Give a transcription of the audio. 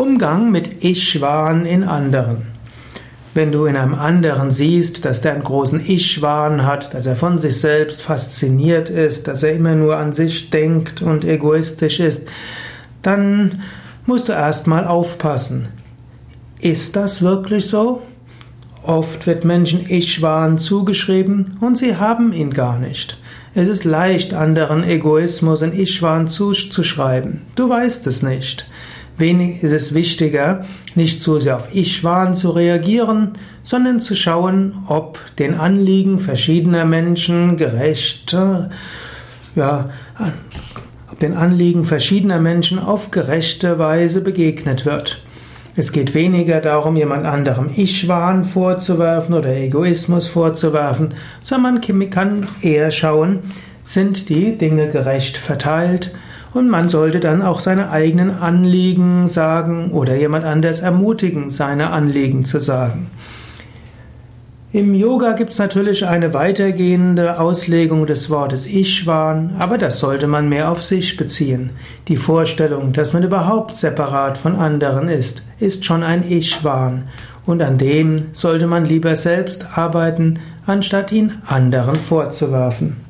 Umgang mit Ich-Wahn in anderen. Wenn du in einem anderen siehst, dass der einen großen Ich-Wahn hat, dass er von sich selbst fasziniert ist, dass er immer nur an sich denkt und egoistisch ist, dann musst du erstmal aufpassen. Ist das wirklich so? Oft wird Menschen Ich-Wahn zugeschrieben und sie haben ihn gar nicht. Es ist leicht, anderen Egoismus und Ich-Wahn zuzuschreiben. Du weißt es nicht. Wenig ist es wichtiger, nicht zu sehr auf Ich-Wahn zu reagieren, sondern zu schauen, ob den Anliegen verschiedener Menschen gerecht, ja, ob den Anliegen verschiedener Menschen auf gerechte Weise begegnet wird. Es geht weniger darum, jemand anderem Ich-Wahn vorzuwerfen oder Egoismus vorzuwerfen, sondern man kann eher schauen, sind die Dinge gerecht verteilt, und man sollte dann auch seine eigenen Anliegen sagen oder jemand anders ermutigen, seine Anliegen zu sagen. Im Yoga gibt es natürlich eine weitergehende Auslegung des Wortes Ishwan, aber das sollte man mehr auf sich beziehen. Die Vorstellung, dass man überhaupt separat von anderen ist, ist schon ein Ishwan und an dem sollte man lieber selbst arbeiten, anstatt ihn anderen vorzuwerfen.